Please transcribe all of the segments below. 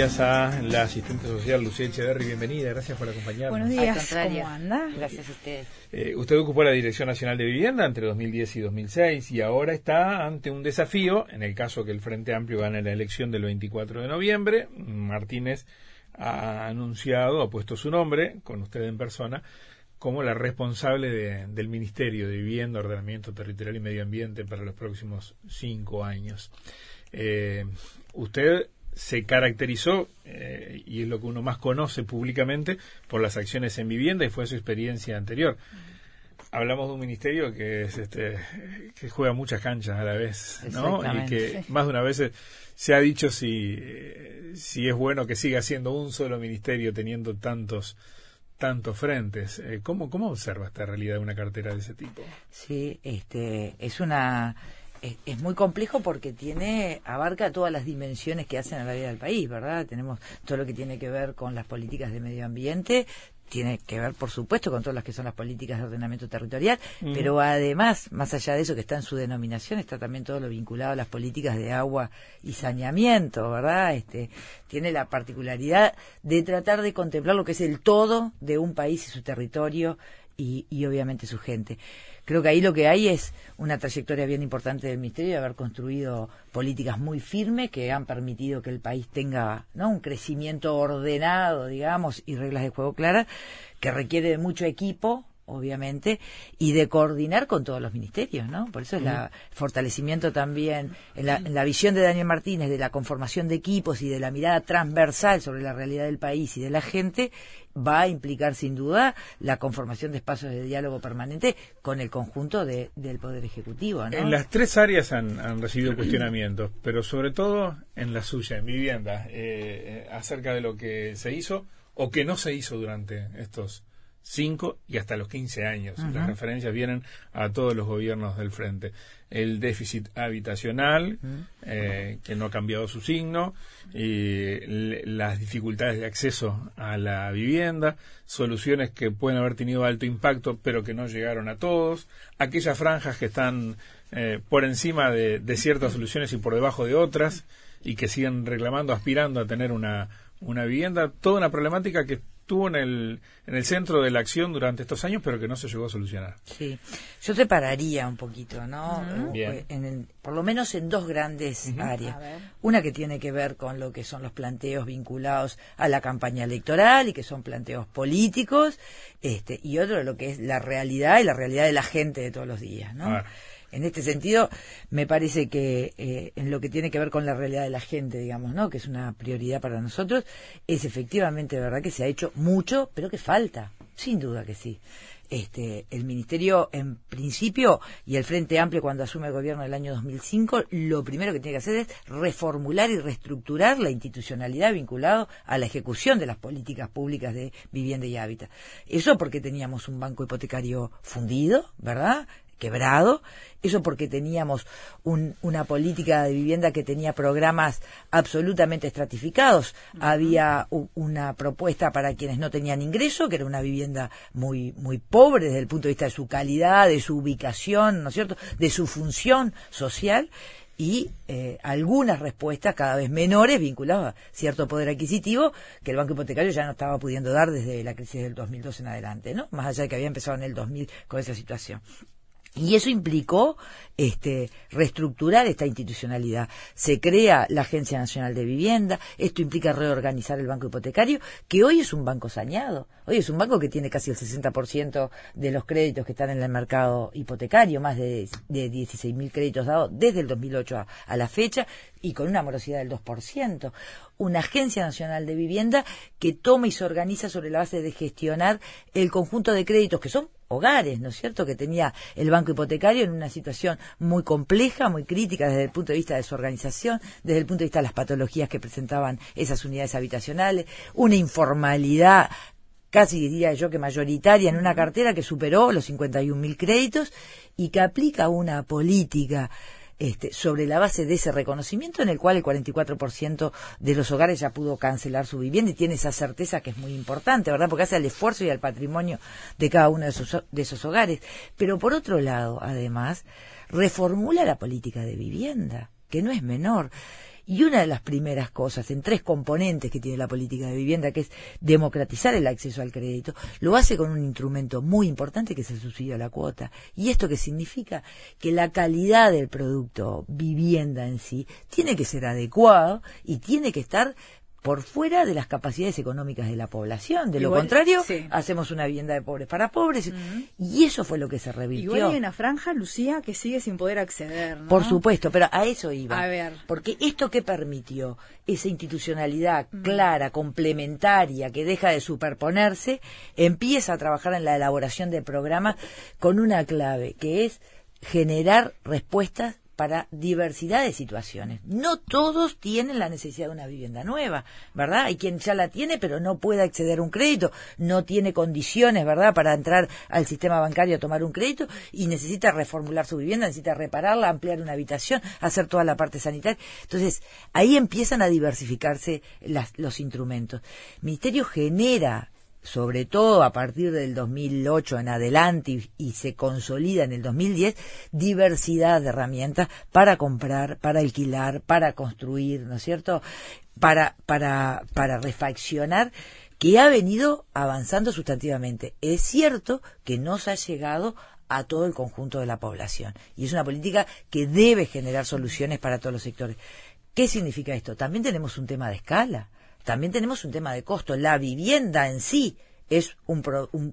Días a la asistente social Lucía Echeverri. Bienvenida, gracias por acompañarnos. Buenos días, ¿cómo anda? Gracias a usted. Eh, usted ocupó la Dirección Nacional de Vivienda entre 2010 y 2006 y ahora está ante un desafío, en el caso que el Frente Amplio gane la elección del 24 de noviembre. Martínez ha anunciado, ha puesto su nombre, con usted en persona, como la responsable del Ministerio de Vivienda, Ordenamiento Territorial y Medio Ambiente para los próximos cinco años. Eh, usted se caracterizó, eh, y es lo que uno más conoce públicamente, por las acciones en vivienda y fue su experiencia anterior. Hablamos de un ministerio que es este que juega muchas canchas a la vez, ¿no? Y que más de una vez se ha dicho si, si es bueno que siga siendo un solo ministerio teniendo tantos tantos frentes. Eh, ¿Cómo, ¿Cómo observa esta realidad de una cartera de ese tipo? Sí, este, es una es, muy complejo porque tiene abarca todas las dimensiones que hacen a la vida del país, ¿verdad? Tenemos todo lo que tiene que ver con las políticas de medio ambiente, tiene que ver, por supuesto, con todas las que son las políticas de ordenamiento territorial, pero además, más allá de eso que está en su denominación, está también todo lo vinculado a las políticas de agua y saneamiento, ¿verdad? Este, tiene la particularidad de tratar de contemplar lo que es el todo de un país y su territorio y, y obviamente su gente. Creo que ahí lo que hay es una trayectoria bien importante del Ministerio de haber construido políticas muy firmes que han permitido que el país tenga ¿no? un crecimiento ordenado, digamos, y reglas de juego claras, que requiere de mucho equipo, obviamente, y de coordinar con todos los ministerios, ¿no? Por eso es el fortalecimiento también en la, en la, visión de Daniel Martínez de la conformación de equipos y de la mirada transversal sobre la realidad del país y de la gente, va a implicar sin duda la conformación de espacios de diálogo permanente con el conjunto de, del Poder Ejecutivo. ¿no? En las tres áreas han, recibido cuestionamientos, pero sobre todo en la suya, en vivienda, eh, acerca de lo que se hizo o que no se hizo durante estos 5 y hasta los 15 años. Las referencias vienen a todos los gobiernos del frente. El déficit habitacional, eh, que no ha cambiado su signo, y las dificultades de acceso a la vivienda, soluciones que pueden haber tenido alto impacto pero que no llegaron a todos, aquellas franjas que están eh, por encima de, de ciertas soluciones y por debajo de otras y que siguen reclamando, aspirando a tener una, una vivienda, toda una problemática que estuvo en el, en el centro de la acción durante estos años, pero que no se llegó a solucionar. Sí, yo separaría un poquito, ¿no? Eh, en por lo menos en dos grandes áreas. Una que tiene que ver con lo que son los planteos vinculados a la campaña electoral y que son planteos políticos, este, y otro lo que es la realidad y la realidad de la gente de todos los días, ¿no? En este sentido, me parece que eh, en lo que tiene que ver con la realidad de la gente, digamos, ¿no? Que es una prioridad para nosotros, es efectivamente verdad que se ha hecho mucho, pero que falta, sin duda que sí. Este, el Ministerio, en principio, y el Frente Amplio, cuando asume el gobierno en el año 2005, lo primero que tiene que hacer es reformular y reestructurar la institucionalidad vinculada a la ejecución de las políticas públicas de vivienda y hábitat. Eso porque teníamos un banco hipotecario fundido, ¿verdad? Quebrado, eso porque teníamos una política de vivienda que tenía programas absolutamente estratificados. Había una propuesta para quienes no tenían ingreso, que era una vivienda muy, muy pobre desde el punto de vista de su calidad, de su ubicación, ¿no es cierto?, de su función social y eh, algunas respuestas cada vez menores vinculadas a cierto poder adquisitivo que el Banco Hipotecario ya no estaba pudiendo dar desde la crisis del 2002 en adelante, ¿no? Más allá de que había empezado en el 2000 con esa situación. Y eso implicó este, reestructurar esta institucionalidad. Se crea la Agencia Nacional de Vivienda, esto implica reorganizar el banco hipotecario, que hoy es un banco sañado, hoy es un banco que tiene casi el 60% de los créditos que están en el mercado hipotecario, más de, de 16.000 créditos dados desde el 2008 a, a la fecha, y con una morosidad del 2%. Una Agencia Nacional de Vivienda que toma y se organiza sobre la base de gestionar el conjunto de créditos que son hogares, ¿no es cierto?, que tenía el banco hipotecario en una situación muy compleja, muy crítica desde el punto de vista de su organización, desde el punto de vista de las patologías que presentaban esas unidades habitacionales, una informalidad casi diría yo que mayoritaria en una cartera que superó los 51.000 créditos y que aplica una política este, sobre la base de ese reconocimiento en el cual el 44% de los hogares ya pudo cancelar su vivienda y tiene esa certeza que es muy importante, ¿verdad? Porque hace el esfuerzo y el patrimonio de cada uno de esos, de esos hogares. Pero por otro lado, además, reformula la política de vivienda, que no es menor. Y una de las primeras cosas, en tres componentes que tiene la política de vivienda, que es democratizar el acceso al crédito, lo hace con un instrumento muy importante que es el subsidio a la cuota. ¿Y esto qué significa? Que la calidad del producto vivienda en sí tiene que ser adecuado y tiene que estar por fuera de las capacidades económicas de la población. De lo contrario, hacemos una vivienda de pobres para pobres. Y eso fue lo que se revirtió. Igual hay una franja, Lucía, que sigue sin poder acceder. Por supuesto, pero a eso iba. A ver. Porque esto que permitió, esa institucionalidad clara, complementaria, que deja de superponerse, empieza a trabajar en la elaboración de programas con una clave, que es generar respuestas para diversidad de situaciones. No todos tienen la necesidad de una vivienda nueva, ¿verdad? Hay quien ya la tiene, pero no puede acceder a un crédito, no tiene condiciones, ¿verdad?, para entrar al sistema bancario a tomar un crédito y necesita reformular su vivienda, necesita repararla, ampliar una habitación, hacer toda la parte sanitaria. Entonces, ahí empiezan a diversificarse los instrumentos. El Ministerio genera sobre todo a partir del 2008 en adelante y, se consolida en el 2010, diversidad de herramientas para comprar, para alquilar, para construir, ¿no es cierto? Para, para, para refaccionar que ha venido avanzando sustantivamente. Es cierto que no se ha llegado a todo el conjunto de la población y es una política que debe generar soluciones para todos los sectores. ¿Qué significa esto? También tenemos un tema de escala también tenemos un tema de costo. La vivienda en sí es un,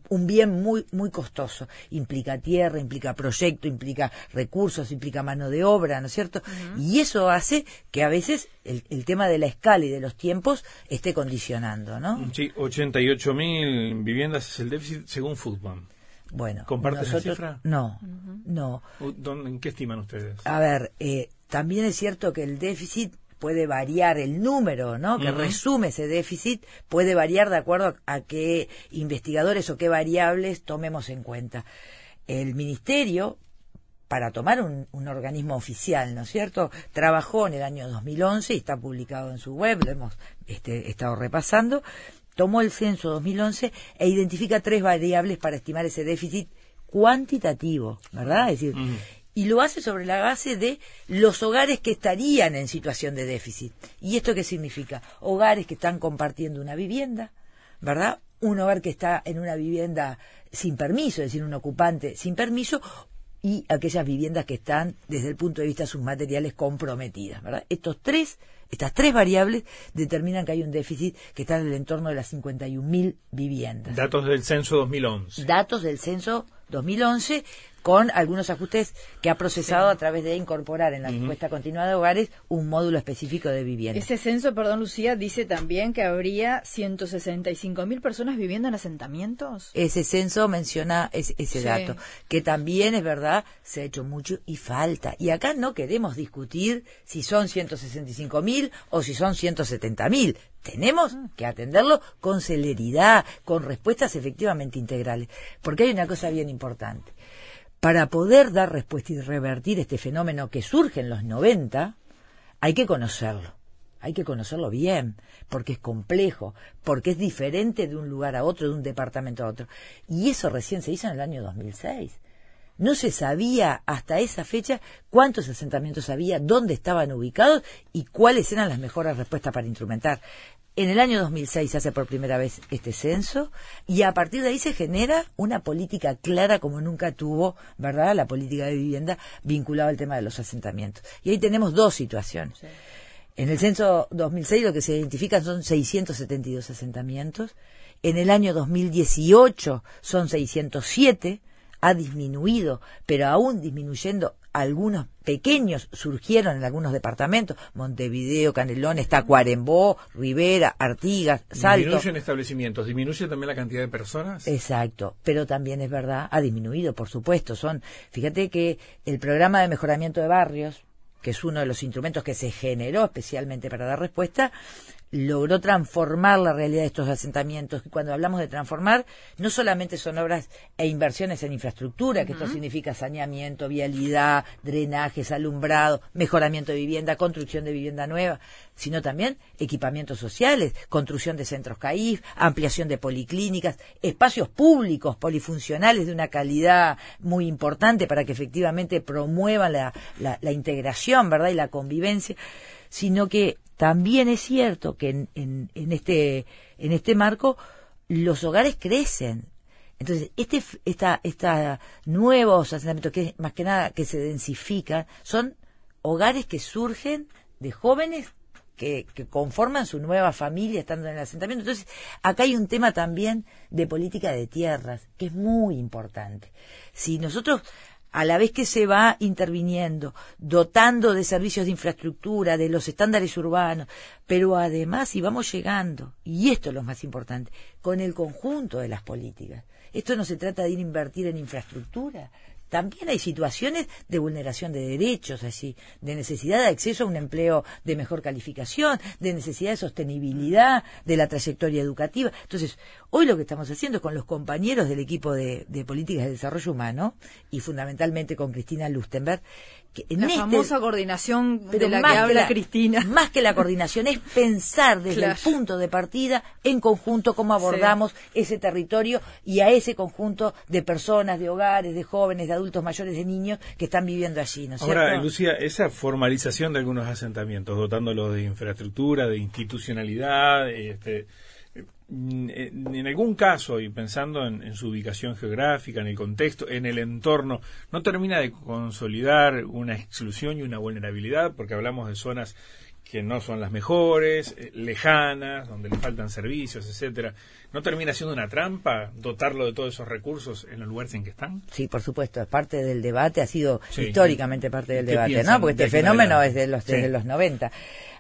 un, bien muy, muy costoso. Implica tierra, implica proyecto, implica recursos, implica mano de obra, ¿no es cierto? Y eso hace que a veces el, tema de la escala y de los tiempos esté condicionando, ¿no? Sí, 88.000 viviendas es el déficit según Foodbank. Bueno, ¿comparten esa cifra? No, no. ¿En qué estiman ustedes? A ver, eh, también es cierto que el déficit puede variar el número, ¿no? Que resume ese déficit, puede variar de acuerdo a, qué investigadores o qué variables tomemos en cuenta. El ministerio, para tomar un, organismo oficial, ¿no es cierto? Trabajó en el año 2011 y está publicado en su web, lo hemos este, estado repasando. Tomó el censo 2011 e identifica tres variables para estimar ese déficit cuantitativo, ¿verdad? Es decir, y lo hace sobre la base de los hogares que estarían en situación de déficit. ¿Y esto qué significa? Hogares que están compartiendo una vivienda, ¿verdad? Un hogar que está en una vivienda sin permiso, es decir, un ocupante sin permiso, y aquellas viviendas que están, desde el punto de vista de sus materiales, comprometidas, ¿verdad? Estos tres, estas tres variables determinan que hay un déficit que está en el entorno de las 51.000 viviendas. Datos del censo 2011. Datos del censo 2011 con algunos ajustes que ha procesado a través de incorporar en la respuesta continua de hogares un módulo específico de vivienda. Ese censo, perdón Lucía, dice también que habría 165.000 personas viviendo en asentamientos. Ese censo menciona ese, dato, que también es verdad, se ha hecho mucho y falta. Y acá no queremos discutir si son 165.000 o si son 170.000 tenemos ah. que atenderlo con celeridad, con respuestas efectivamente integrales. Porque hay una cosa bien importante para poder dar respuesta y revertir este fenómeno que surge en los 90, hay que conocerlo. Hay que conocerlo bien, porque es complejo, porque es diferente de un lugar a otro, de un departamento a otro. Y eso recién se hizo en el año 2006. No se sabía hasta esa fecha cuántos asentamientos había, dónde estaban ubicados y cuáles eran las mejores respuestas para instrumentar. En el año 2006 se hace por primera vez este censo y a partir de ahí se genera una política clara como nunca tuvo, ¿verdad? La política de vivienda vinculada al tema de los asentamientos. Y ahí tenemos dos situaciones. En el censo 2006 lo que se identifica son 672 asentamientos. En el año 2018 son 607 ha disminuido, pero aún disminuyendo, algunos pequeños surgieron en algunos departamentos, Montevideo, Canelones, Tacuarembó, Rivera, Artigas, Salto. ¿Disminuyen establecimientos? ¿Disminuye también la cantidad de personas? Exacto, pero también es verdad, ha disminuido, por supuesto. Son, fíjate que el programa de mejoramiento de barrios, que es uno de los instrumentos que se generó especialmente para dar respuesta, logró transformar la realidad de estos asentamientos. Y cuando hablamos de transformar, no solamente son obras e inversiones en infraestructura, que esto significa saneamiento, vialidad, drenajes, alumbrado, mejoramiento de vivienda, construcción de vivienda nueva, sino también equipamientos sociales, construcción de centros CAIF, ampliación de policlínicas, espacios públicos polifuncionales de una calidad muy importante para que efectivamente promuevan la, la integración, ¿verdad? Y la convivencia, sino que también es cierto que en, en, este, en este marco los hogares crecen. Entonces, este, esta, esta nuevos asentamientos que más que nada que se densifican son hogares que surgen de jóvenes que, que, conforman su nueva familia estando en el asentamiento. Entonces, acá hay un tema también de política de tierras, que es muy importante. Si nosotros a la vez que se va interviniendo, dotando de servicios de infraestructura, de los estándares urbanos, pero además, y vamos llegando, y esto es lo más importante, con el conjunto de las políticas. Esto no se trata de ir a invertir en infraestructura, también hay situaciones de vulneración de derechos, así, de necesidad de acceso a un empleo de mejor calificación, de necesidad de sostenibilidad de la trayectoria educativa. Entonces, hoy lo que estamos haciendo con los compañeros del equipo de, políticas de desarrollo humano y fundamentalmente con Cristina Lustenberg, que en la este famosa coordinación de la que habla Cristina. Más que la coordinación es pensar desde el punto de partida en conjunto cómo abordamos ese territorio y a ese conjunto de personas, de hogares, de jóvenes, de adultos mayores, de niños que están viviendo allí, ¿no es Ahora, Lucía, esa formalización de algunos asentamientos, dotándolos de infraestructura, de institucionalidad, este, en algún caso, y pensando en, su ubicación geográfica, en el contexto, en el entorno, no termina de consolidar una exclusión y una vulnerabilidad, porque hablamos de zonas que no son las mejores, eh, lejanas, donde le faltan servicios, etcétera. ¿No termina siendo una trampa dotarlo de todos esos recursos en los lugares en que están? Sí, por supuesto, es parte del debate, ha sido históricamente parte del debate, ¿no? Porque este fenómeno es de los, desde los 90.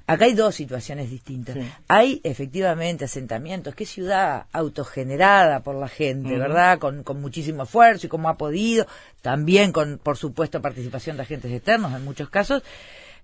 Acá hay dos situaciones distintas. Hay efectivamente asentamientos, que ciudad autogenerada por la gente, ¿verdad? Con, con muchísimo esfuerzo y como ha podido, también con, por supuesto, participación de agentes externos en muchos casos,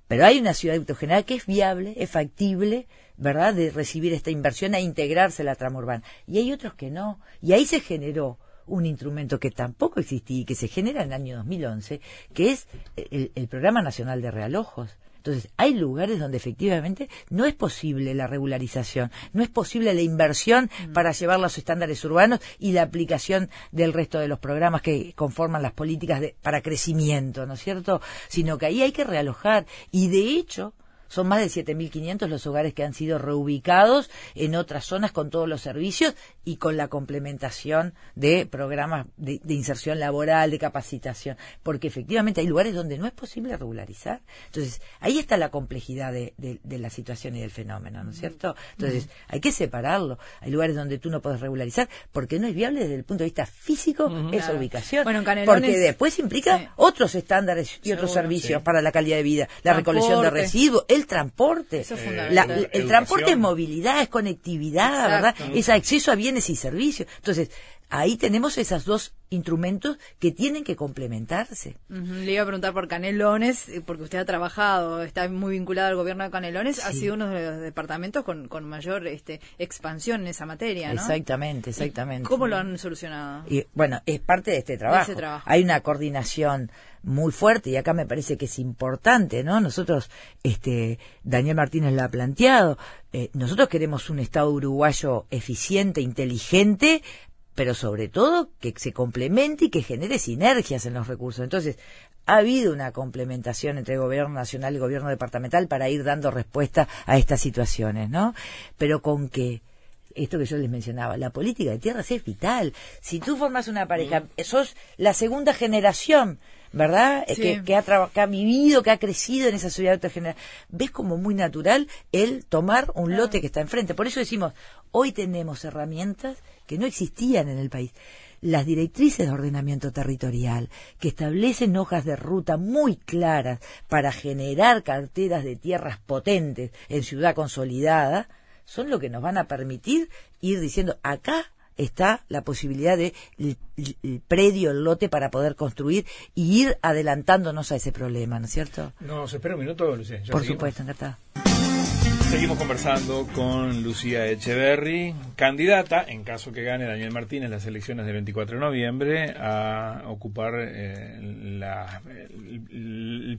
pero hay una ciudad autogenerada que es viable, es factible, ¿verdad?, de recibir esta inversión e integrarse a la trama urbana. Y hay otros que no. Y ahí se generó un instrumento que tampoco existía y que se genera en el año 2011, que es el Programa Nacional de Realojos. Entonces, hay lugares donde efectivamente no es posible la regularización, no es posible la inversión mm. para llevar los estándares urbanos y la aplicación del resto de los programas que conforman las políticas de, para crecimiento, ¿no es cierto? Sino que ahí hay que realojar. Y de hecho, son más de 7.500 los hogares que han sido reubicados en otras zonas con todos los servicios y con la complementación de programas de, inserción laboral, de capacitación, porque efectivamente hay lugares donde no es posible regularizar. Entonces, ahí está la complejidad de, la situación y del fenómeno, ¿no es cierto? Entonces, hay que separarlo. Hay lugares donde tú no puedes regularizar porque no es viable desde el punto de vista físico esa ubicación. porque después implica otros estándares y otros servicios para la calidad de vida, la recolección de residuos, el transporte. el transporte es movilidad, es conectividad, ¿verdad? Es acceso a bienes y servicios. Entonces, ahí tenemos esos dos instrumentos que tienen que complementarse. Le iba a preguntar por Canelones, eh, porque usted ha trabajado, está muy vinculado al gobierno de Canelones, ha sido uno de los departamentos con, mayor este, expansión en esa materia, ¿no? Exactamente, exactamente. ¿Cómo lo han solucionado? Y, bueno, es parte de este trabajo. Hay una coordinación muy fuerte y acá me parece que es importante, ¿no? Nosotros, este, Daniel Martínez lo ha planteado, eh, nosotros queremos un Estado uruguayo eficiente, inteligente, pero sobre todo que se complemente y que genere sinergias en los recursos. Entonces, ha habido una complementación entre el gobierno nacional y el gobierno departamental para ir dando respuesta a estas situaciones, ¿no? Pero con que esto que yo les mencionaba, la política de tierras es vital. Si tú formas una pareja, mm. sos la segunda generación, ¿verdad? Que, que, ha que ha vivido, que ha crecido en esa sociedad autogenerada. Ves como muy natural el tomar un lote que está enfrente. Por eso decimos, hoy tenemos herramientas que no existían en el país. Las directrices de ordenamiento territorial, que establecen hojas de ruta muy claras para generar carteras de tierras potentes en ciudad consolidada, son lo que nos van a permitir ir diciendo acá está la posibilidad de el, predio, el lote para poder construir y ir adelantándonos a ese problema, ¿no es cierto? No, se espera un minuto, Lucía. Por supuesto, encantada. Seguimos conversando con Lucía Echeverry, candidata, en caso que gane Daniel Martínez las elecciones del 24 de noviembre, a ocupar eh, el,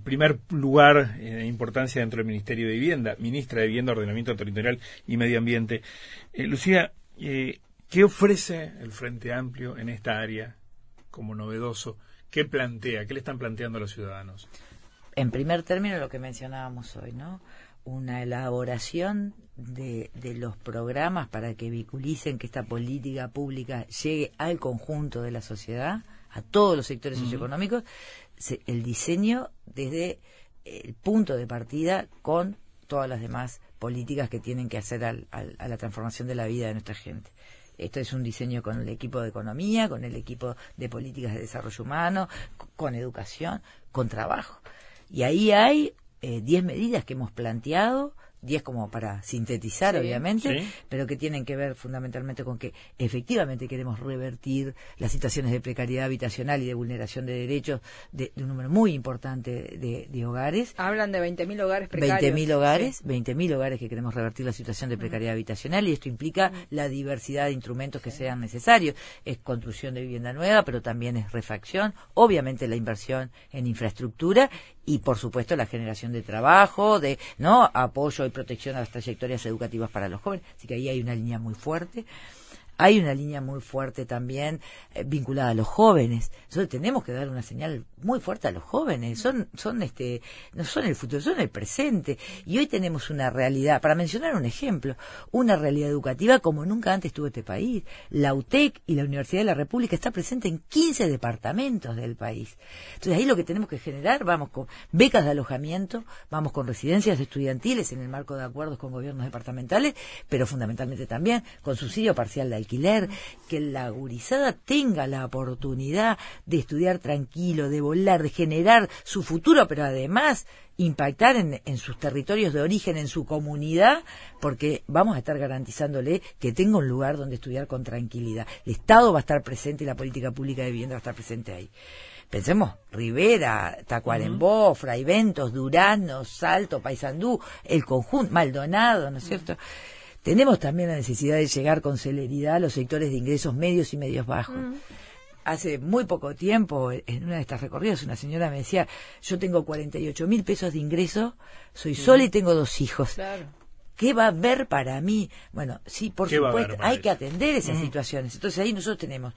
primer lugar de importancia dentro del Ministerio de Vivienda, ministra de Vivienda, Ordenamiento Territorial y Medio Ambiente. Eh, Lucía, eh, ¿qué ofrece el Frente Amplio en esta área como novedoso? ¿Qué plantea? ¿Qué le están planteando a los ciudadanos? En primer término, lo que mencionábamos hoy, ¿no? Una elaboración de, de, los programas para que viculicen que esta política pública llegue al conjunto de la sociedad, a todos los sectores socioeconómicos, el diseño desde el punto de partida con todas las demás políticas que tienen que hacer al, a la transformación de la vida de nuestra gente. Esto es un diseño con el equipo de economía, con el equipo de políticas de desarrollo humano, con educación, con trabajo. Y ahí hay 10 eh, medidas que hemos planteado 10 como para sintetizar, obviamente, pero que tienen que ver fundamentalmente con que efectivamente queremos revertir las situaciones de precariedad habitacional y de vulneración de derechos de, un número muy importante de, hogares. Hablan de 20.000 hogares precarios. 20.000 hogares, 20.000 hogares que queremos revertir la situación de precariedad habitacional y esto implica la diversidad de instrumentos que sean necesarios. Es construcción de vivienda nueva, pero también es refacción, obviamente la inversión en infraestructura y por supuesto la generación de trabajo, de no apoyo y protección a las trayectorias educativas para los jóvenes. Así que ahí hay una línea muy fuerte. Hay una línea muy fuerte también eh, vinculada a los jóvenes. Nosotros tenemos que dar una señal muy fuerte a los jóvenes. Son, son este, no son el futuro, son el presente. Y hoy tenemos una realidad, para mencionar un ejemplo, una realidad educativa como nunca antes tuvo este país. La UTEC y la Universidad de la República está presente en 15 departamentos del país. Entonces ahí lo que tenemos que generar, vamos con becas de alojamiento, vamos con residencias estudiantiles en el marco de acuerdos con gobiernos departamentales, pero fundamentalmente también con subsidio parcial de alquiler, que la gurizada tenga la oportunidad de estudiar tranquilo, de volar, de generar su futuro, pero además impactar en, en, sus territorios de origen, en su comunidad, porque vamos a estar garantizándole que tenga un lugar donde estudiar con tranquilidad. El Estado va a estar presente y la política pública de vivienda va a estar presente ahí. Pensemos, Rivera, Tacuarembó, Fray Ventos, Durano, Salto, Paysandú, el conjunto, Maldonado, ¿no es cierto? Tenemos también la necesidad de llegar con celeridad a los sectores de ingresos medios y medios bajos. Mm. Hace muy poco tiempo, en una de estas recorridas, una señora me decía, yo tengo 48 mil pesos de ingreso, soy mm. sola y tengo dos hijos. ¿Qué va a haber para mí? Bueno, sí, por supuesto, hay que atender esas mm. situaciones. Entonces ahí nosotros tenemos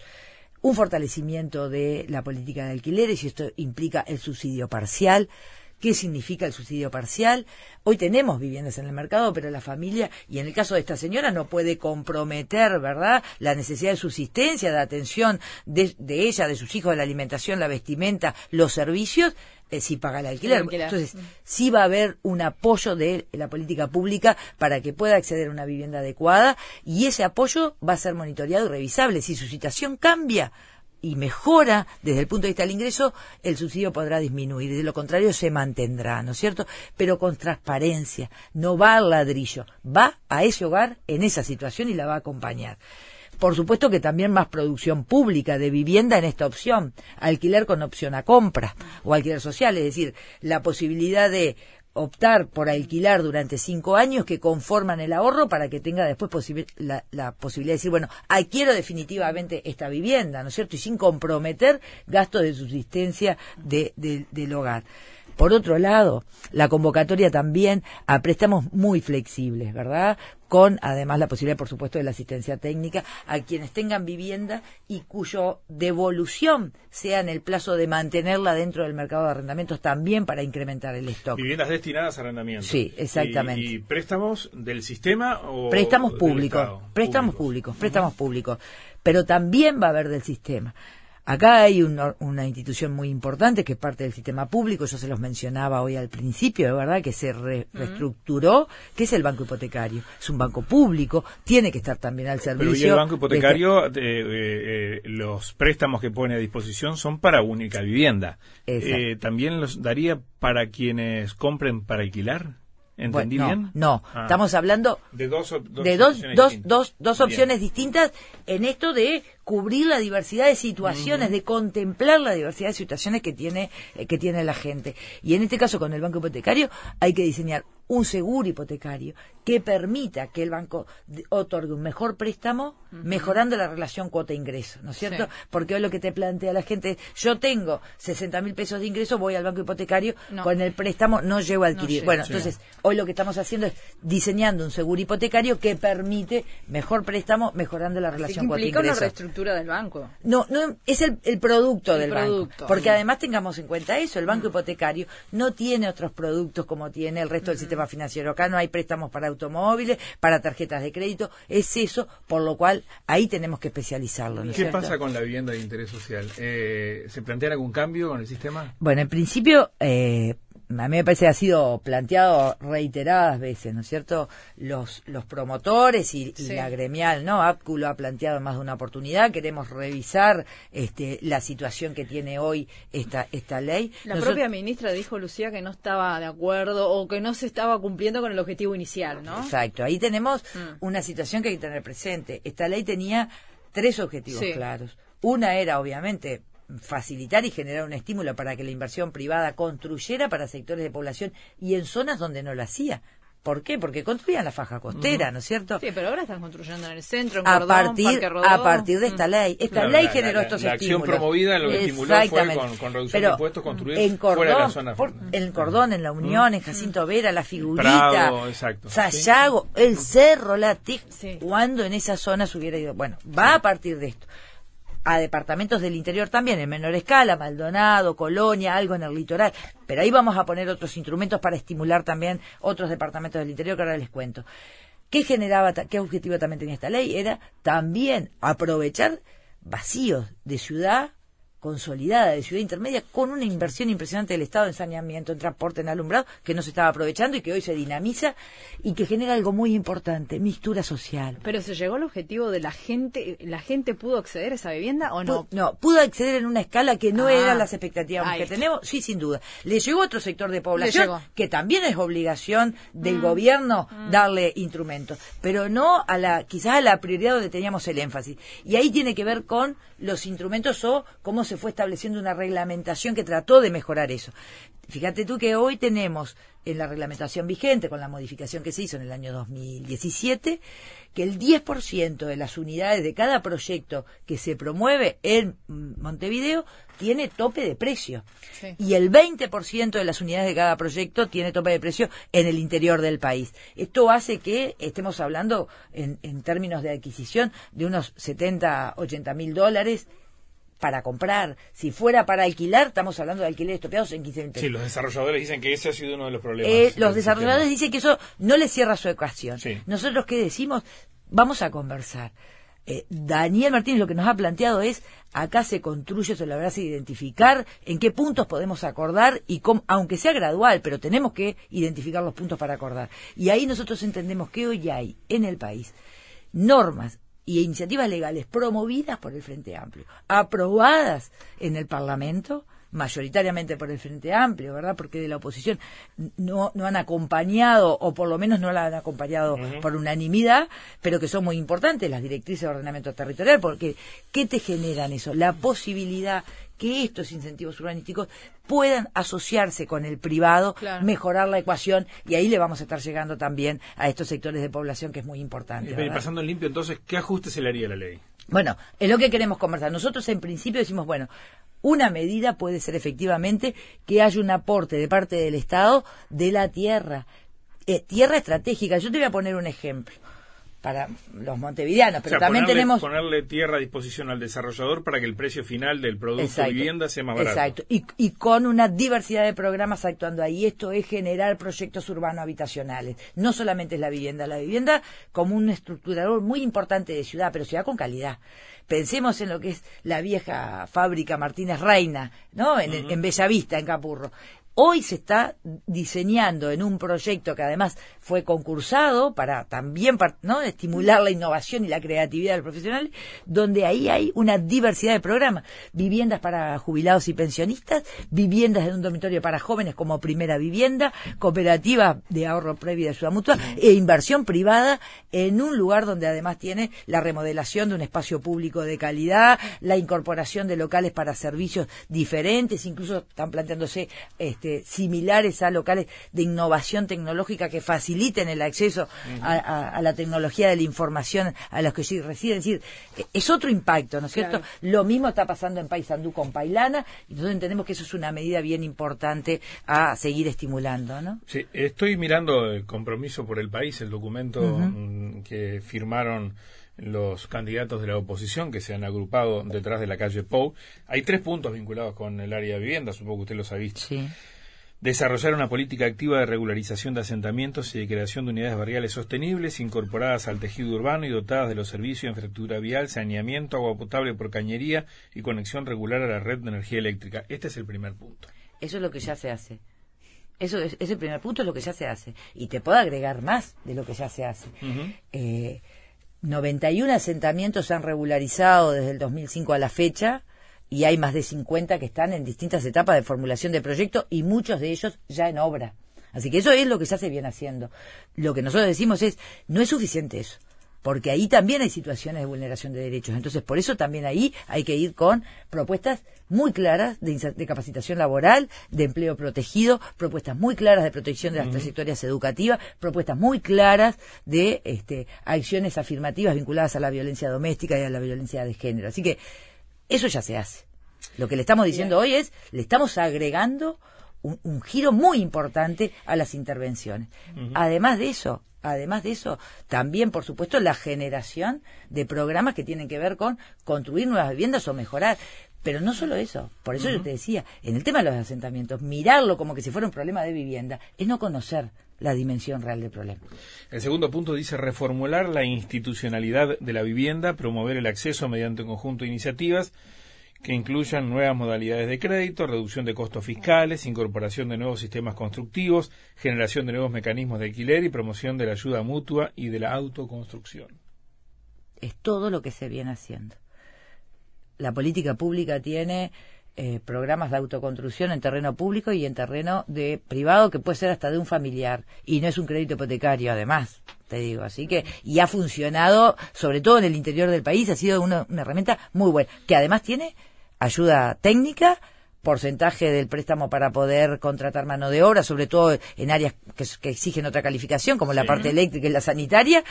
un fortalecimiento de la política de alquileres y esto implica el subsidio parcial, qué significa el subsidio parcial. Hoy tenemos viviendas en el mercado, pero la familia, y en el caso de esta señora, no puede comprometer, ¿verdad?, la necesidad de subsistencia, de atención de, ella, de sus hijos, de la alimentación, la vestimenta, los servicios, eh, si paga el alquiler. Entonces, sí va a haber un apoyo de la política pública para que pueda acceder a una vivienda adecuada y ese apoyo va a ser monitoreado y revisable. Si su situación cambia, y mejora desde el punto de vista del ingreso, el subsidio podrá disminuir. De lo contrario, se mantendrá, ¿no es cierto? Pero con transparencia. No va al ladrillo, va a ese hogar en esa situación y la va a acompañar. Por supuesto que también más producción pública de vivienda en esta opción, alquiler con opción a compra o alquiler social, es decir, la posibilidad de optar por alquilar durante cinco años que conforman el ahorro para que tenga después la, posibilidad de decir, bueno, adquiero definitivamente esta vivienda, ¿no es cierto? Y sin comprometer gastos de subsistencia del hogar. Por otro lado, la convocatoria también a muy flexibles, ¿verdad? Con además la posibilidad, por supuesto, de la asistencia técnica a quienes tengan vivienda y cuyo devolución sea en el plazo de mantenerla dentro del mercado de arrendamientos también para incrementar el stock. Viviendas destinadas a arrendamiento. Sí, exactamente. ¿Y, préstamos del sistema o préstamos públicos? Préstamos públicos, préstamos públicos. Pero también va a haber del sistema. Acá hay una institución muy importante que es parte del sistema público, yo se los mencionaba hoy al principio, de verdad, que se reestructuró, que es el banco hipotecario. Es un banco público, tiene que estar también al servicio. Pero y el banco hipotecario, eh, eh, los préstamos que pone a disposición son para única vivienda. Eh, ¿También los daría para quienes compren para alquilar? ¿Entendí bien? No, ah. estamos hablando de dos, de dos, dos, dos, dos opciones distintas en esto de cubrir la diversidad de situaciones, de contemplar la diversidad de situaciones que tiene, eh, que tiene la gente. Y en este caso, con el banco hipotecario, hay que diseñar un seguro hipotecario que permita que el banco otorgue un mejor préstamo mejorando la relación cuota-ingreso, ¿no es cierto? Porque hoy lo que te plantea la gente es, yo tengo 60 mil pesos de ingreso, voy al banco hipotecario, con el préstamo no llego a adquirir. bueno, entonces, hoy lo que estamos haciendo es diseñando un seguro hipotecario que permite mejor préstamo mejorando la relación cuota-ingreso. Reestructura del banco. No, no es el, producto del banco. Porque además tengamos en cuenta eso, el banco hipotecario no tiene otros productos como tiene el resto del sistema financiero. Acá no hay préstamos para automóviles, para tarjetas de crédito, es eso, por lo cual ahí tenemos que especializarlo. ¿Qué pasa con la vivienda de interés social? Eh, ¿Se plantea algún cambio con el sistema? Bueno, en principio, eh, a mí me parece que ha sido planteado reiteradas veces, ¿no es cierto? Los, los promotores y, la gremial, ¿no? APCU lo ha planteado más de una oportunidad. Queremos revisar este, la situación que tiene hoy esta, esta ley. La propia ministra dijo, Lucía, que no estaba de acuerdo o que no se estaba cumpliendo con el objetivo inicial, ¿no? Exacto. Ahí tenemos mm. una situación que hay que tener presente. Esta ley tenía tres objetivos claros. Una era, obviamente, facilitar y generar un estímulo para que la inversión privada construyera para sectores de población y en zonas donde no lo hacía. ¿Por qué? Porque construían la faja costera, ¿no es cierto? Sí, pero ahora están construyendo en el centro, en a partir A partir de esta ley. Esta ley generó estos la estímulos. La acción promovida lo que estimuló fue con, reducción de impuestos construir en Cordón, fuera de la zona. en el Cordón, en la Unión, en Jacinto Vera, la Figurita, Sayago, el Cerro, la TIC, cuando en esa zona se hubiera ido. Bueno, va a partir de esto a departamentos del interior también, en menor escala, Maldonado, Colonia, algo en el litoral. Pero ahí vamos a poner otros instrumentos para estimular también otros departamentos del interior que ahora les cuento. ¿Qué generaba, qué objetivo también tenía esta ley? Era también aprovechar vacíos de ciudad consolidada de ciudad intermedia con una inversión impresionante del Estado en saneamiento, en transporte, en alumbrado, que no se estaba aprovechando y que hoy se dinamiza y que genera algo muy importante, mistura social. Pero se llegó al objetivo de la gente, ¿la gente pudo acceder a esa vivienda o no? no, pudo acceder en una escala que no ah, eran las expectativas que tenemos, sí, sin duda. Le llegó a otro sector de población que también es obligación del mm. gobierno mm. darle instrumentos, pero no a la, quizás a la prioridad donde teníamos el énfasis. Y ahí tiene que ver con los instrumentos o cómo se fue estableciendo una reglamentación que trató de mejorar eso. Fíjate tú que hoy tenemos en la reglamentación vigente, con la modificación que se hizo en el año 2017, que el 10% de las unidades de cada proyecto que se promueve en Montevideo tiene tope de precio. Y el 20% de las unidades de cada proyecto tiene tope de precio en el interior del país. Esto hace que estemos hablando en, en términos de adquisición de unos 70, 80 mil dólares para comprar. Si fuera para alquilar, estamos hablando de alquileres topeados en 15 mil Sí, los desarrolladores dicen que ese ha sido uno de los problemas. Eh, los desarrolladores dicen que eso no les cierra su ecuación. Nosotros, ¿qué decimos? Vamos a conversar. Eh, Daniel Martínez lo que nos ha planteado es, acá se construye, se lo identificar en qué puntos podemos acordar y cómo, aunque sea gradual, pero tenemos que identificar los puntos para acordar. Y ahí nosotros entendemos que hoy hay en el país normas y iniciativas legales promovidas por el Frente Amplio, aprobadas en el Parlamento, mayoritariamente por el Frente Amplio, ¿verdad? Porque de la oposición no, no han acompañado, o por lo menos no la han acompañado por unanimidad, pero que son muy importantes las directrices de ordenamiento territorial, porque ¿qué te generan eso? La posibilidad que estos incentivos urbanísticos puedan asociarse con el privado, mejorar la ecuación y ahí le vamos a estar llegando también a estos sectores de población que es muy importante. Y pasando en limpio, entonces, ¿qué ajuste se le haría a la ley? Bueno, es lo que queremos conversar. Nosotros en principio decimos, bueno, una medida puede ser efectivamente que haya un aporte de parte del Estado de la tierra, eh, tierra estratégica. Yo te voy a poner un ejemplo para los montevideanos, pero también tenemos... Ponerle tierra a disposición al desarrollador para que el precio final del producto de vivienda sea más barato. Exacto, y, y, con una diversidad de programas actuando ahí. Esto es generar proyectos urbanos habitacionales. No solamente es la vivienda, la vivienda como un estructurador muy importante de ciudad, pero ciudad con calidad. Pensemos en lo que es la vieja fábrica Martínez Reina, ¿no? En, en Bellavista, en Capurro Hoy se está diseñando en un proyecto que además fue concursado para también ¿no? estimular la innovación y la creatividad del profesional, donde ahí hay una diversidad de programas. Viviendas para jubilados y pensionistas, viviendas en un dormitorio para jóvenes como primera vivienda, cooperativa de ahorro previa de ciudad mutua e inversión privada en un lugar donde además tiene la remodelación de un espacio público de calidad, la incorporación de locales para servicios diferentes, incluso están planteándose este, similares a locales de innovación tecnológica que faciliten el acceso a, la tecnología de la información a los que sí residen. Es decir, es otro impacto, ¿no es cierto? Lo mismo está pasando en Paysandú con Pailana, y nosotros entendemos que eso es una medida bien importante a seguir estimulando, ¿no? Sí, estoy mirando el compromiso por el país, el documento mm, que firmaron los candidatos de la oposición que se han agrupado detrás de la calle Pou. Hay tres puntos vinculados con el área de vivienda, supongo que usted los ha visto. Sí. Desarrollar una política activa de regularización de asentamientos y de creación de unidades barriales sostenibles incorporadas al tejido urbano y dotadas de los servicios de infraestructura vial, saneamiento, agua potable por cañería y conexión regular a la red de energía eléctrica. Este es el primer punto. Eso es lo que ya se hace. Eso es, ese primer punto es lo que ya se hace. Y te puedo agregar más de lo que ya se hace. 91 eh, asentamientos se han regularizado desde el 2005 a la fecha y hay más de 50 que están en distintas etapas de formulación de proyecto y muchos de ellos ya en obra. Así que eso es lo que se hace bien haciendo. Lo que nosotros decimos es, no es suficiente eso, porque ahí también hay situaciones de vulneración de derechos. Entonces, por eso también ahí hay que ir con propuestas muy claras de, capacitación laboral, de empleo protegido, propuestas muy claras de protección de las trayectorias educativas, propuestas muy claras de este, acciones afirmativas vinculadas a la violencia doméstica y a la violencia de género. Así que eso ya se hace. Lo que le estamos diciendo hoy es, le estamos agregando un, giro muy importante a las intervenciones. Además de eso, además de eso, también, por supuesto, la generación de programas que tienen que ver con construir nuevas viviendas o mejorar. Pero no solo eso, por eso yo te decía, en el tema de los asentamientos, mirarlo como que si fuera un problema de vivienda es no conocer la dimensión real del problema. El segundo punto dice reformular la institucionalidad de la vivienda, promover el acceso mediante un conjunto de iniciativas que incluyan nuevas modalidades de crédito, reducción de costos fiscales, incorporación de nuevos sistemas constructivos, generación de nuevos mecanismos de alquiler y promoción de la ayuda mutua y de la autoconstrucción. Es todo lo que se viene haciendo. La política pública tiene eh, programas de autoconstrucción en terreno público y en terreno de privado que puede ser hasta de un familiar y no es un crédito hipotecario además te digo. Así que y ha funcionado sobre todo en el interior del país ha sido una, herramienta muy buena que además tiene ayuda técnica porcentaje del préstamo para poder contratar mano de obra, sobre todo en áreas que, exigen otra calificación, como la parte eléctrica y la sanitaria,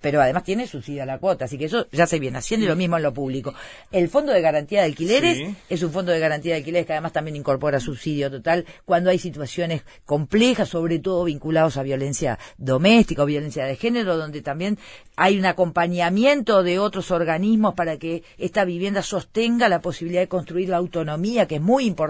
pero además tiene subsidio a la cuota, así que eso ya se viene haciendo y lo mismo en lo público. El Fondo de Garantía de Alquileres es un fondo de garantía de alquileres que además también incorpora subsidio total cuando hay situaciones complejas, sobre todo vinculados a violencia doméstica o violencia de género, donde también hay un acompañamiento de otros organismos para que esta vivienda sostenga la posibilidad de construir la autonomía, que es muy importante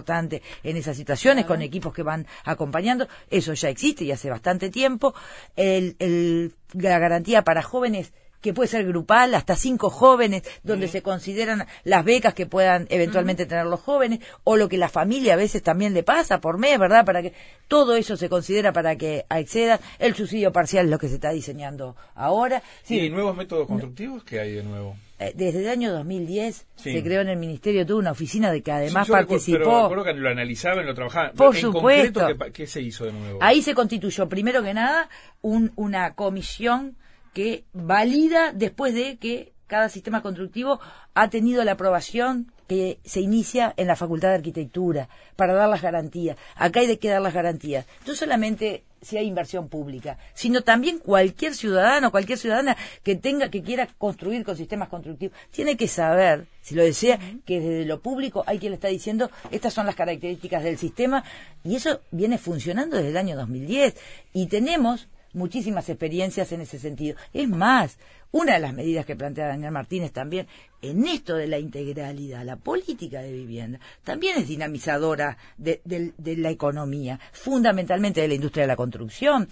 en esas situaciones, con equipos que van acompañando. Eso ya existe y hace bastante tiempo. el la garantía para jóvenes que puede ser grupal, hasta cinco jóvenes, donde se consideran las becas que puedan eventualmente tener los jóvenes, o lo que la familia a veces también le pasa por mes, ¿verdad? Para que todo eso se considera para que accedan. El subsidio parcial es lo que se está diseñando ahora. ¿Y nuevos métodos constructivos qué hay de nuevo? Eh, desde el año 2010 se creó en el Ministerio tuvo una oficina de que además participó. Pero que lo analizaban, lo trabajaban. Por supuesto. ¿qué, se hizo de nuevo? Ahí se constituyó, primero que nada, una comisión que valida después de que cada sistema constructivo ha tenido la aprobación que se inicia en la Facultad de Arquitectura para dar las garantías. Acá hay de que dar las garantías. No solamente si hay inversión pública, sino también cualquier ciudadano, cualquier ciudadana que tenga, que quiera construir con sistemas constructivos, tiene que saber, si lo desea, que desde lo público hay quien le está diciendo, estas son las características del sistema, y eso viene funcionando desde el año 2010. Y tenemos muchísimas experiencias en ese sentido. Es más, una de las medidas que plantea Daniel Martínez también en esto de la integralidad, la política de vivienda, también es dinamizadora de, la economía, fundamentalmente de la industria de la construcción.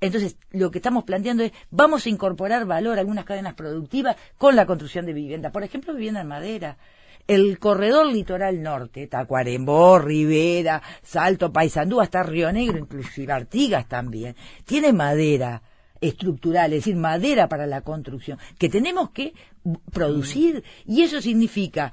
Entonces, lo que estamos planteando es, vamos a incorporar valor a algunas cadenas productivas con la construcción de vivienda. Por ejemplo, vivienda en madera. El corredor litoral norte, Tacuarembó, Rivera, Salto, Paysandú, hasta Río Negro, inclusive Artigas también, tiene madera estructural, es decir, madera para la construcción, que tenemos que producir. Y eso significa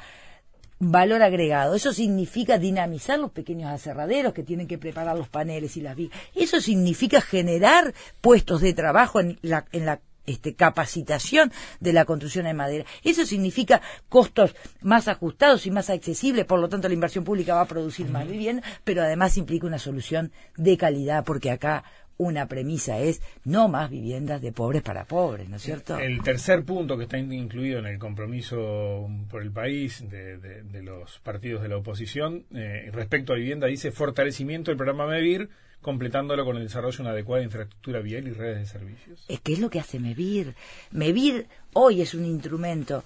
valor agregado. Eso significa dinamizar los pequeños aserraderos que tienen que preparar los paneles y las vigas. Eso significa generar puestos de trabajo en la, en la este, capacitación de la construcción de madera. Eso significa costos más ajustados y más accesibles, por lo tanto la inversión pública va a producir más vivienda, pero además implica una solución de calidad, porque acá una premisa es no más viviendas de pobres para pobres, ¿no es cierto? El tercer punto que está incluido en el compromiso por el país de, los partidos de la oposición eh, respecto a vivienda dice fortalecimiento del programa MEVIR completándolo con el desarrollo de una adecuada infraestructura vial y redes de servicios. Es que es lo que hace MEVIR. MEVIR hoy es un instrumento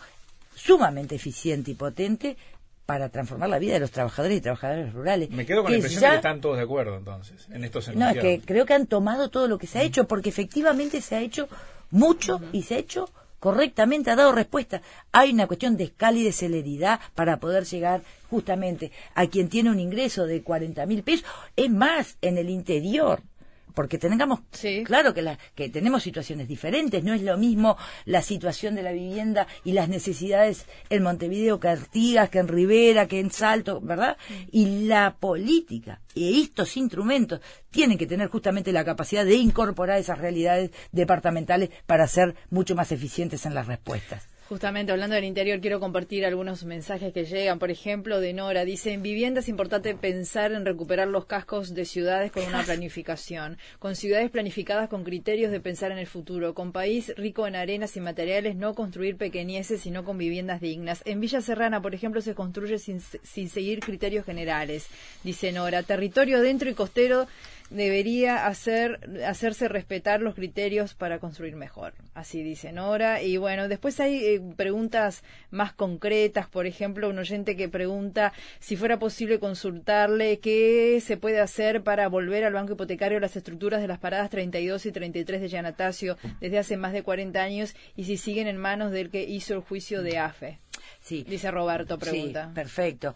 sumamente eficiente y potente para transformar la vida de los trabajadores y trabajadoras rurales. Me quedo con la impresión de que están todos de acuerdo entonces en estos No, es que creo que han tomado todo lo que se ha hecho porque efectivamente se ha hecho mucho y se ha hecho correctamente, ha dado respuesta. Hay una cuestión de escala y de celeridad para poder llegar justamente a quien tiene un ingreso de 40 mil pesos. Es más, en el interior porque tengamos claro que, la, que tenemos situaciones diferentes, no es lo mismo la situación de la vivienda y las necesidades en Montevideo que en Artigas, que en Rivera, que en Salto, ¿verdad? Y la política y estos instrumentos tienen que tener justamente la capacidad de incorporar esas realidades departamentales para ser mucho más eficientes en las respuestas. Justamente hablando del interior, quiero compartir algunos mensajes que llegan. Por ejemplo, de Nora, dice, en vivienda es importante pensar en recuperar los cascos de ciudades con una planificación, con ciudades planificadas con criterios de pensar en el futuro, con país rico en arenas y materiales, no construir pequeñeces, sino con viviendas dignas. En Villa Serrana, por ejemplo, se construye sin, sin seguir criterios generales, dice Nora. Territorio dentro y costero debería hacer, hacerse respetar los criterios para construir mejor. Así dice Nora. Y bueno, después hay eh, preguntas más concretas. Por ejemplo, un oyente que pregunta si fuera posible consultarle qué se puede hacer para volver al banco hipotecario las estructuras de las paradas 32 y 33 de Yanatacio desde hace más de 40 años y si siguen en manos del que hizo el juicio de AFE. Sí. Dice Roberto, pregunta. perfecto.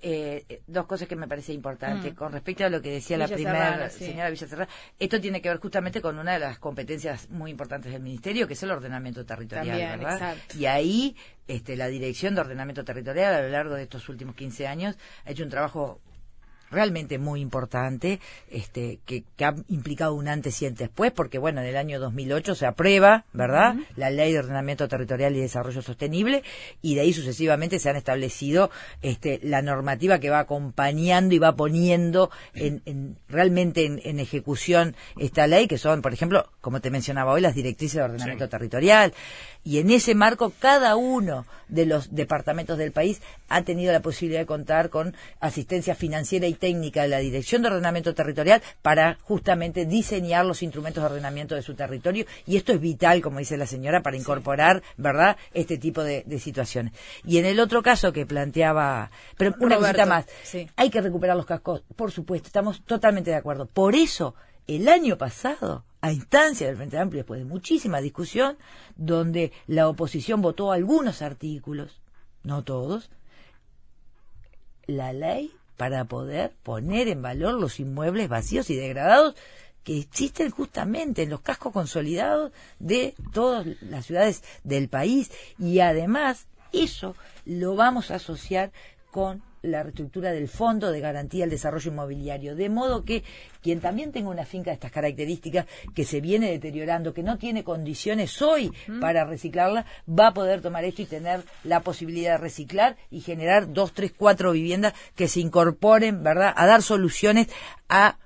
Eh, dos cosas que me parece importante. Mm. Con respecto a lo que decía la primera señora Villacerrada, esto tiene que ver justamente con una de las competencias muy importantes del Ministerio, que es el ordenamiento territorial, ¿verdad? Y ahí este, la Dirección de Ordenamiento Territorial, a lo largo de estos últimos 15 años, ha hecho un trabajo realmente muy importante, este, que, ha implicado un antes y un después, porque bueno, en el año 2008 se aprueba, ¿verdad?, la Ley de Ordenamiento Territorial y Desarrollo Sostenible, y de ahí sucesivamente se han establecido este, la normativa que va acompañando y va poniendo en, realmente en, ejecución esta ley, que son, por ejemplo, como te mencionaba hoy, las directrices de ordenamiento territorial, y en ese marco cada uno de los departamentos del país ha tenido la posibilidad de contar con asistencia financiera y técnica de la Dirección de Ordenamiento Territorial para justamente diseñar los instrumentos de ordenamiento de su territorio y esto es vital, como dice la señora, para incorporar, ¿verdad?, este tipo de, situaciones. Y en el otro caso que planteaba, pero una cosita más, hay que recuperar los cascos, por supuesto, estamos totalmente de acuerdo. Por eso, el año pasado, a instancia del Frente Amplio, después de muchísima discusión, donde la oposición votó algunos artículos, no todos, la ley para poder poner en valor los inmuebles vacíos y degradados que existen justamente en los cascos consolidados de todas las ciudades del país. Y además eso lo vamos a asociar con la reestructura del Fondo de Garantía al Desarrollo Inmobiliario, de modo que quien también tenga una finca de estas características que se viene deteriorando, que no tiene condiciones hoy para reciclarla, va a poder tomar esto y tener la posibilidad de reciclar y generar dos, tres, cuatro viviendas que se incorporen, ¿verdad?, a dar soluciones a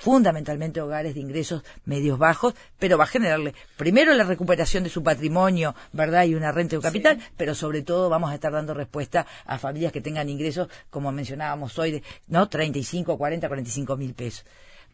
fundamentalmente hogares de ingresos medios bajos, pero va a generarle primero la recuperación de su patrimonio, ¿verdad? Y una renta de capital, pero sobre todo vamos a estar dando respuesta a familias que tengan ingresos, como mencionábamos hoy, ¿no? 35, 40, 45 mil pesos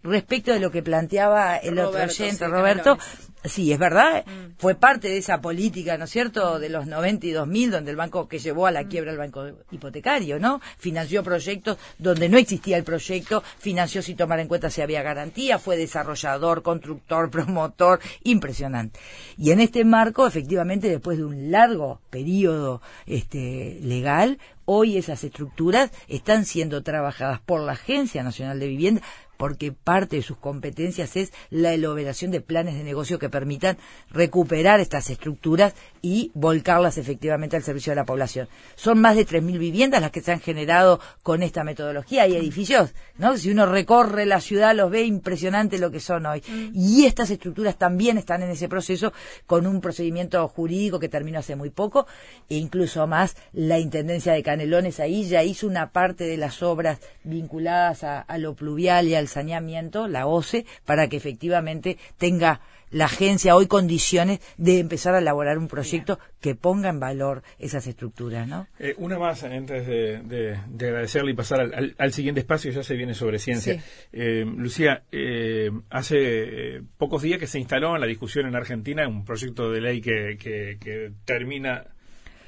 respecto de lo que planteaba el otro oyente, Roberto, sí, es verdad, mm. fue parte de esa política, ¿no es cierto?, de los 90 y 2000, donde el banco que llevó a la mm. quiebra el banco hipotecario, ¿no? Financió proyectos donde no existía el proyecto, financió sin tomar en cuenta si había garantía, fue desarrollador, constructor, promotor, impresionante. Y en este marco, efectivamente, después de un largo periodo este, legal, hoy esas estructuras están siendo trabajadas por la Agencia Nacional de Vivienda porque parte de sus competencias es la elaboración de planes de negocio que permitan recuperar estas estructuras y volcarlas efectivamente al servicio de la población. Son más de 3.000 viviendas las que se han generado con esta metodología. Hay edificios, ¿no? Si uno recorre la ciudad los ve impresionante lo que son hoy. Mm. Y estas estructuras también están en ese proceso con un procedimiento jurídico que terminó hace muy poco e incluso más la Intendencia de Canelones ahí ya hizo una parte de las obras vinculadas a, a lo pluvial y al saneamiento, la OCE, para que efectivamente tenga la agencia hoy condiciones de empezar a elaborar un proyecto que ponga en valor esas estructuras, ¿no? Eh, una más antes de, agradecerle y pasar al, siguiente espacio, ya se viene sobre ciencia. Eh, Lucía, eh, hace pocos días que se instaló en la discusión en Argentina un proyecto de ley que, que, termina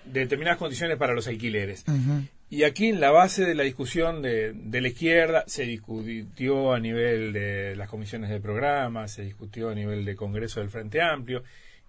determinadas condiciones para los alquileres. Y aquí en la base de la discusión de, la izquierda se discutió a nivel de las comisiones de programa, se discutió a nivel de Congreso del Frente Amplio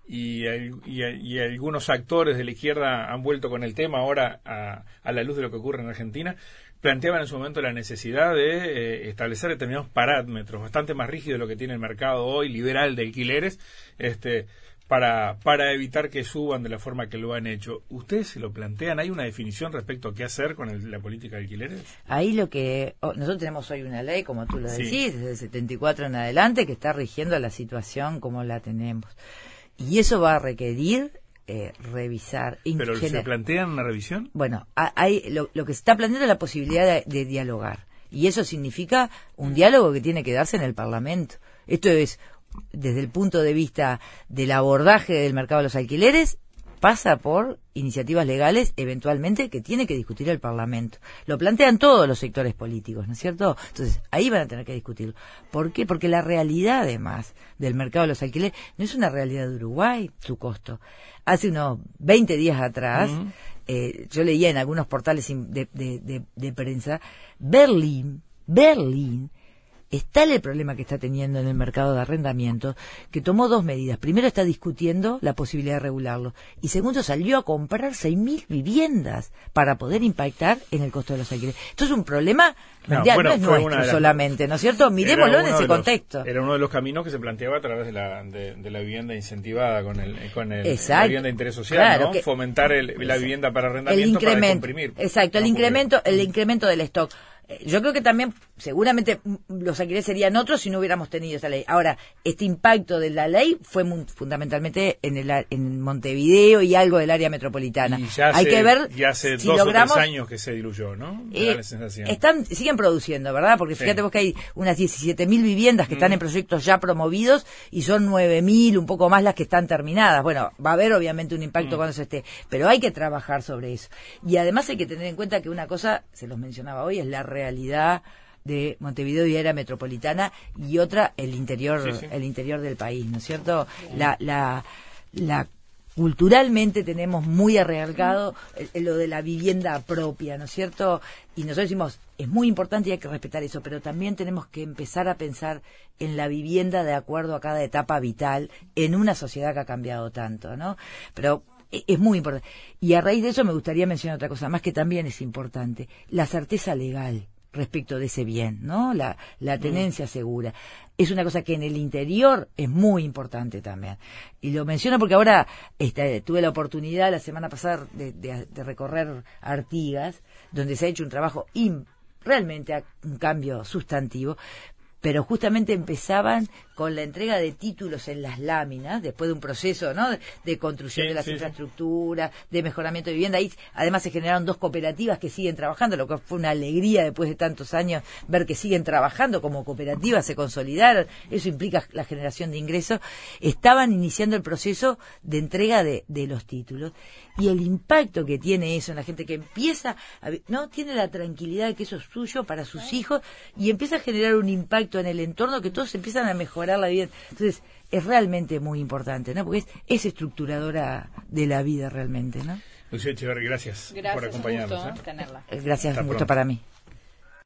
y, y, algunos actores de la izquierda han vuelto con el tema ahora a, a, la luz de lo que ocurre en Argentina. Planteaban en su momento la necesidad de eh, establecer determinados parámetros bastante más rígidos de lo que tiene el mercado hoy liberal de alquileres. Este, para, para evitar que suban de la forma que lo han hecho. ¿Ustedes se lo plantean? ¿Hay una definición respecto a qué hacer con la política de alquileres? Ahí lo que... Oh, nosotros tenemos hoy una ley, como tú lo decís, desde el 74 en adelante, que está rigiendo la situación como la tenemos. Y eso va a requerir eh, revisar. ¿Pero se plantean una revisión? Bueno, hay, lo, que se está planteando es la posibilidad de, de dialogar. Y eso significa un diálogo que tiene que darse en el Parlamento. Esto es desde el punto de vista del abordaje del mercado de los alquileres, pasa por iniciativas legales eventualmente que tiene que discutir el Parlamento. Lo plantean todos los sectores políticos, ¿no es cierto? Entonces, ahí van a tener que discutirlo. ¿Por qué? Porque la realidad, además, del mercado de los alquileres no es una realidad de Uruguay, su costo. Hace unos 20 días atrás, eh, yo leía en algunos portales de, de, de prensa, Berlín, Berlín es tal el problema que está teniendo en el mercado de arrendamiento que tomó dos medidas. Primero está discutiendo la posibilidad de regularlo y segundo salió a comprar 6.000 viviendas para poder impactar en el costo de los alquileres. Esto es un problema mundial, no, es nuestro solamente, ¿no es cierto? Miremoslo en ese contexto. Era uno de los caminos que se planteaba a través de la, de, la vivienda incentivada con el, con el la vivienda de interés social, ¿no? Fomentar la vivienda para arrendamiento para comprimir. Exacto, el incremento, el incremento del stock yo creo que también, seguramente los alquileres serían otros si no hubiéramos tenido esa ley. Ahora, este impacto de la ley fue fundamentalmente en, el, en Montevideo y algo del área metropolitana. Y ya Hay que ver ya hace dos o tres años que se diluyó, ¿no? Eh, están, siguen produciendo, ¿verdad? Porque fíjate vos que hay unas 17.000 viviendas que están mm. en proyectos ya promovidos y son 9.000, un poco más las que están terminadas. Bueno, va a haber obviamente un impacto mm. cuando se esté, pero hay que trabajar sobre eso. Y además hay que tener en cuenta que una cosa, se los mencionaba hoy, es la realidad de Montevideo y era metropolitana y otra el interior el interior del país no es cierto la la la culturalmente tenemos muy arraigado lo de la vivienda propia, ¿no es cierto? Y nosotros decimos, es muy importante y hay que respetar eso, pero también tenemos que empezar a pensar en la vivienda de acuerdo a cada etapa vital en una sociedad que ha cambiado tanto, ¿no? Pero es muy importante. Y a raíz de eso me gustaría mencionar otra cosa más que también es importante, la certeza legal respecto de ese bien, ¿no? La, la mm. tenencia segura. Es una cosa que en el interior es muy importante también. Y lo menciono porque ahora este, tuve la oportunidad la semana pasada de, de, recorrer Artigas, donde se ha hecho un trabajo realmente un cambio sustantivo, pero justamente empezaban con la entrega de títulos en las láminas, después de un proceso ¿no? de, construcción de las infraestructuras, de mejoramiento de vivienda. Ahí además se generaron dos cooperativas que siguen trabajando, lo que fue una alegría después de tantos años ver que siguen trabajando como cooperativas, se consolidaron, eso implica la generación de ingresos. Estaban iniciando el proceso de entrega de, de los títulos y el impacto que tiene eso en la gente que empieza, no tiene la tranquilidad de que eso es suyo para sus hijos y empieza a generar un impacto en el entorno que todos empiezan a mejorar la vida. Entonces, es realmente muy importante, ¿no? Porque es, estructuradora de la vida realmente, ¿no? Lucía Echeverri, gracias, por acompañarnos. ¿eh? Gracias, mucho para mí.